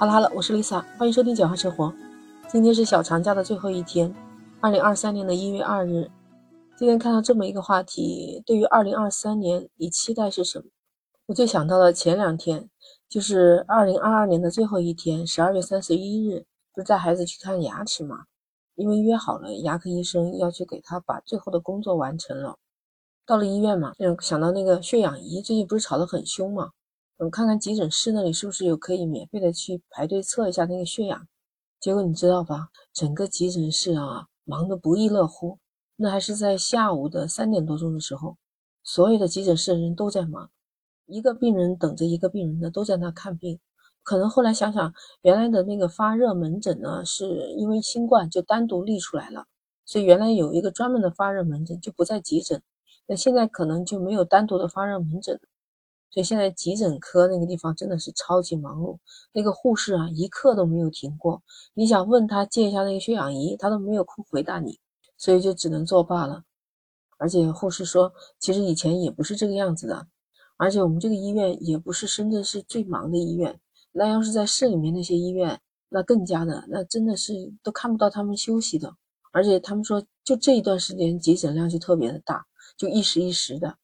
好了好了，我是 Lisa，欢迎收听《简化生活》。今天是小长假的最后一天，二零二三年的一月二日。今天看到这么一个话题，对于二零二三年，你期待是什么？我就想到了前两天，就是二零二二年的最后一天，十二月三十一日，不是带孩子去看牙齿嘛？因为约好了，牙科医生要去给他把最后的工作完成了。到了医院嘛，嗯，想到那个血氧仪，最近不是吵得很凶嘛？我看看急诊室那里是不是有可以免费的去排队测一下那个血氧？结果你知道吧？整个急诊室啊，忙得不亦乐乎。那还是在下午的三点多钟的时候，所有的急诊室的人都在忙，一个病人等着一个病人的都在那看病。可能后来想想，原来的那个发热门诊呢，是因为新冠就单独立出来了，所以原来有一个专门的发热门诊就不在急诊。那现在可能就没有单独的发热门诊。所以现在急诊科那个地方真的是超级忙碌，那个护士啊一刻都没有停过。你想问他借一下那个血氧仪，他都没有空回答你，所以就只能作罢了。而且护士说，其实以前也不是这个样子的，而且我们这个医院也不是深圳市最忙的医院。那要是在市里面那些医院，那更加的，那真的是都看不到他们休息的。而且他们说，就这一段时间急诊量就特别的大，就一时一时的。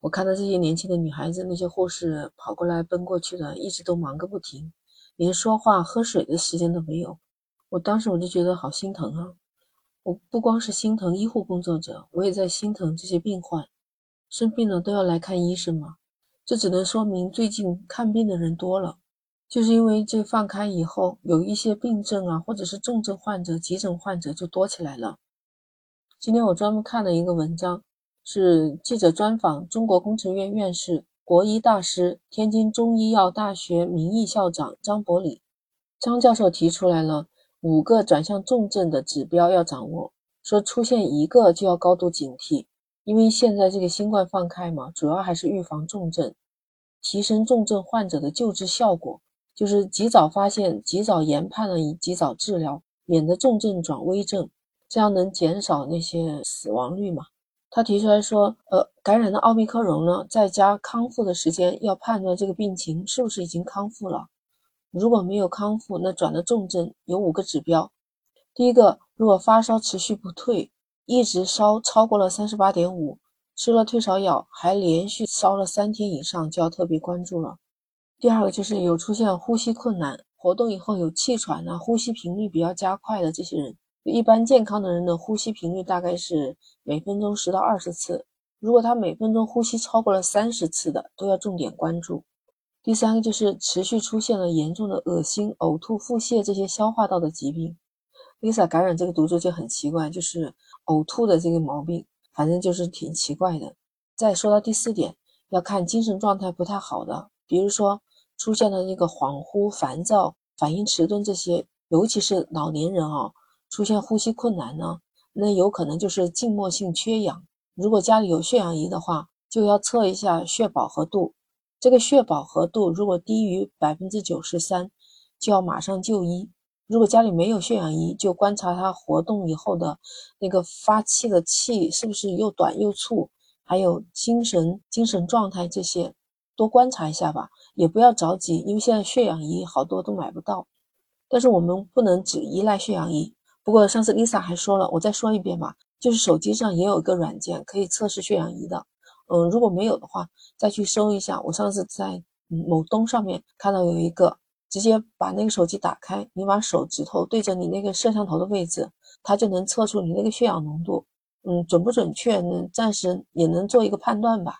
我看到这些年轻的女孩子，那些护士跑过来奔过去的，一直都忙个不停，连说话喝水的时间都没有。我当时我就觉得好心疼啊！我不光是心疼医护工作者，我也在心疼这些病患，生病了都要来看医生嘛。这只能说明最近看病的人多了，就是因为这放开以后，有一些病症啊，或者是重症患者、急诊患者就多起来了。今天我专门看了一个文章。是记者专访中国工程院院士、国医大师、天津中医药大学名誉校长张伯礼。张教授提出来了五个转向重症的指标要掌握，说出现一个就要高度警惕，因为现在这个新冠放开嘛，主要还是预防重症，提升重症患者的救治效果，就是及早发现、及早研判了以及早治疗，免得重症转危症，这样能减少那些死亡率嘛。他提出来说，呃，感染的奥密克戎呢，在家康复的时间要判断这个病情是不是已经康复了。如果没有康复，那转的重症有五个指标。第一个，如果发烧持续不退，一直烧超过了三十八点五，吃了退烧药还连续烧了三天以上，就要特别关注了。第二个就是有出现呼吸困难，活动以后有气喘啊，呼吸频率比较加快的这些人。一般健康的人的呼吸频率大概是每分钟十到二十次，如果他每分钟呼吸超过了三十次的，都要重点关注。第三个就是持续出现了严重的恶心、呕吐、腹泻这些消化道的疾病。Lisa 感染这个毒株就很奇怪，就是呕吐的这个毛病，反正就是挺奇怪的。再说到第四点，要看精神状态不太好的，比如说出现了那个恍惚、烦躁、反应迟钝这些，尤其是老年人啊。出现呼吸困难呢，那有可能就是静默性缺氧。如果家里有血氧仪的话，就要测一下血饱和度。这个血饱和度如果低于百分之九十三，就要马上就医。如果家里没有血氧仪，就观察他活动以后的那个发气的气是不是又短又促，还有精神精神状态这些，多观察一下吧。也不要着急，因为现在血氧仪好多都买不到。但是我们不能只依赖血氧仪。不过上次 Lisa 还说了，我再说一遍吧，就是手机上也有一个软件可以测试血氧仪的。嗯，如果没有的话，再去搜一下。我上次在某东上面看到有一个，直接把那个手机打开，你把手指头对着你那个摄像头的位置，它就能测出你那个血氧浓度。嗯，准不准确呢？暂时也能做一个判断吧。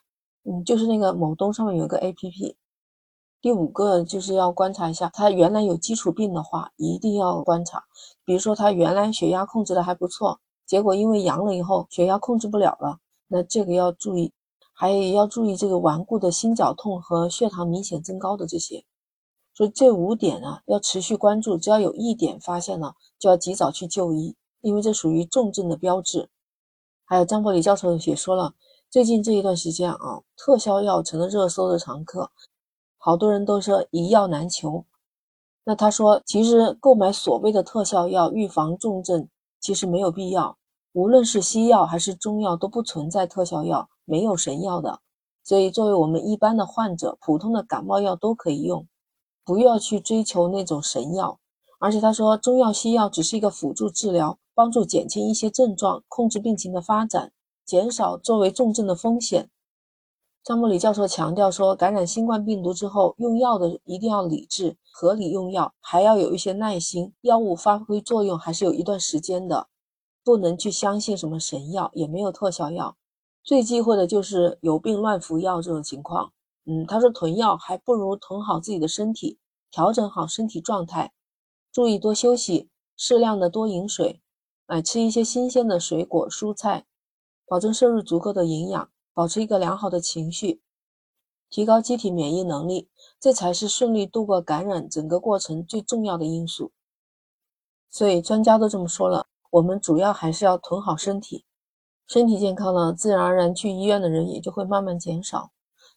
嗯，就是那个某东上面有个 APP。第五个就是要观察一下，他原来有基础病的话，一定要观察。比如说他原来血压控制的还不错，结果因为阳了以后血压控制不了了，那这个要注意。还要注意这个顽固的心绞痛和血糖明显增高的这些。所以这五点啊要持续关注，只要有一点发现了，就要及早去就医，因为这属于重症的标志。还有张伯礼教授也说了，最近这一段时间啊，特效药成了热搜的常客。好多人都说一药难求，那他说其实购买所谓的特效药预防重症其实没有必要，无论是西药还是中药都不存在特效药，没有神药的，所以作为我们一般的患者，普通的感冒药都可以用。不要去追求那种神药。而且他说，中药西药只是一个辅助治疗，帮助减轻一些症状，控制病情的发展，减少作为重症的风险。张伯礼教授强调说，感染新冠病毒之后，用药的一定要理智、合理用药，还要有一些耐心。药物发挥作用还是有一段时间的，不能去相信什么神药，也没有特效药。最忌讳的就是有病乱服药这种情况。嗯，他说囤药还不如囤好自己的身体，调整好身体状态。注意多休息，适量的多饮水，哎，吃一些新鲜的水果蔬菜，保证摄入足够的营养，保持一个良好的情绪，提高机体免疫能力，这才是顺利度过感染整个过程最重要的因素。所以专家都这么说了，我们主要还是要囤好身体，身体健康了，自然而然去医院的人也就会慢慢减少。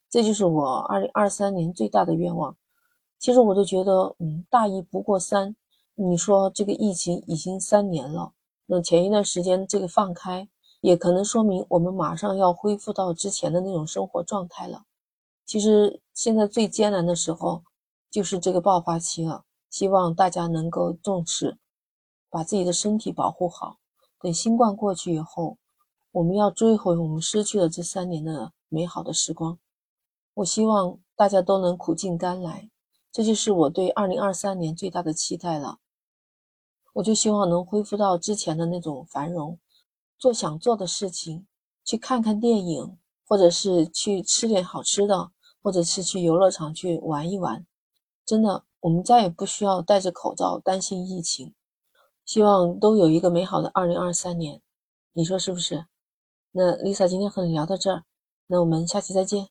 这就是我二零二三年最大的愿望。其实我都觉得，嗯，大意不过三。你说这个疫情已经三年了，那前一段时间这个放开，也可能说明我们马上要恢复到之前的那种生活状态了。其实现在最艰难的时候就是这个爆发期了，希望大家能够重视，把自己的身体保护好。等新冠过去以后，我们要追回我们失去的这三年的美好的时光。我希望大家都能苦尽甘来，这就是我对二零二三年最大的期待了。我就希望能恢复到之前的那种繁荣，做想做的事情，去看看电影，或者是去吃点好吃的，或者是去游乐场去玩一玩。真的，我们再也不需要戴着口罩担心疫情。希望都有一个美好的二零二三年，你说是不是？那 Lisa 今天和你聊到这儿，那我们下期再见。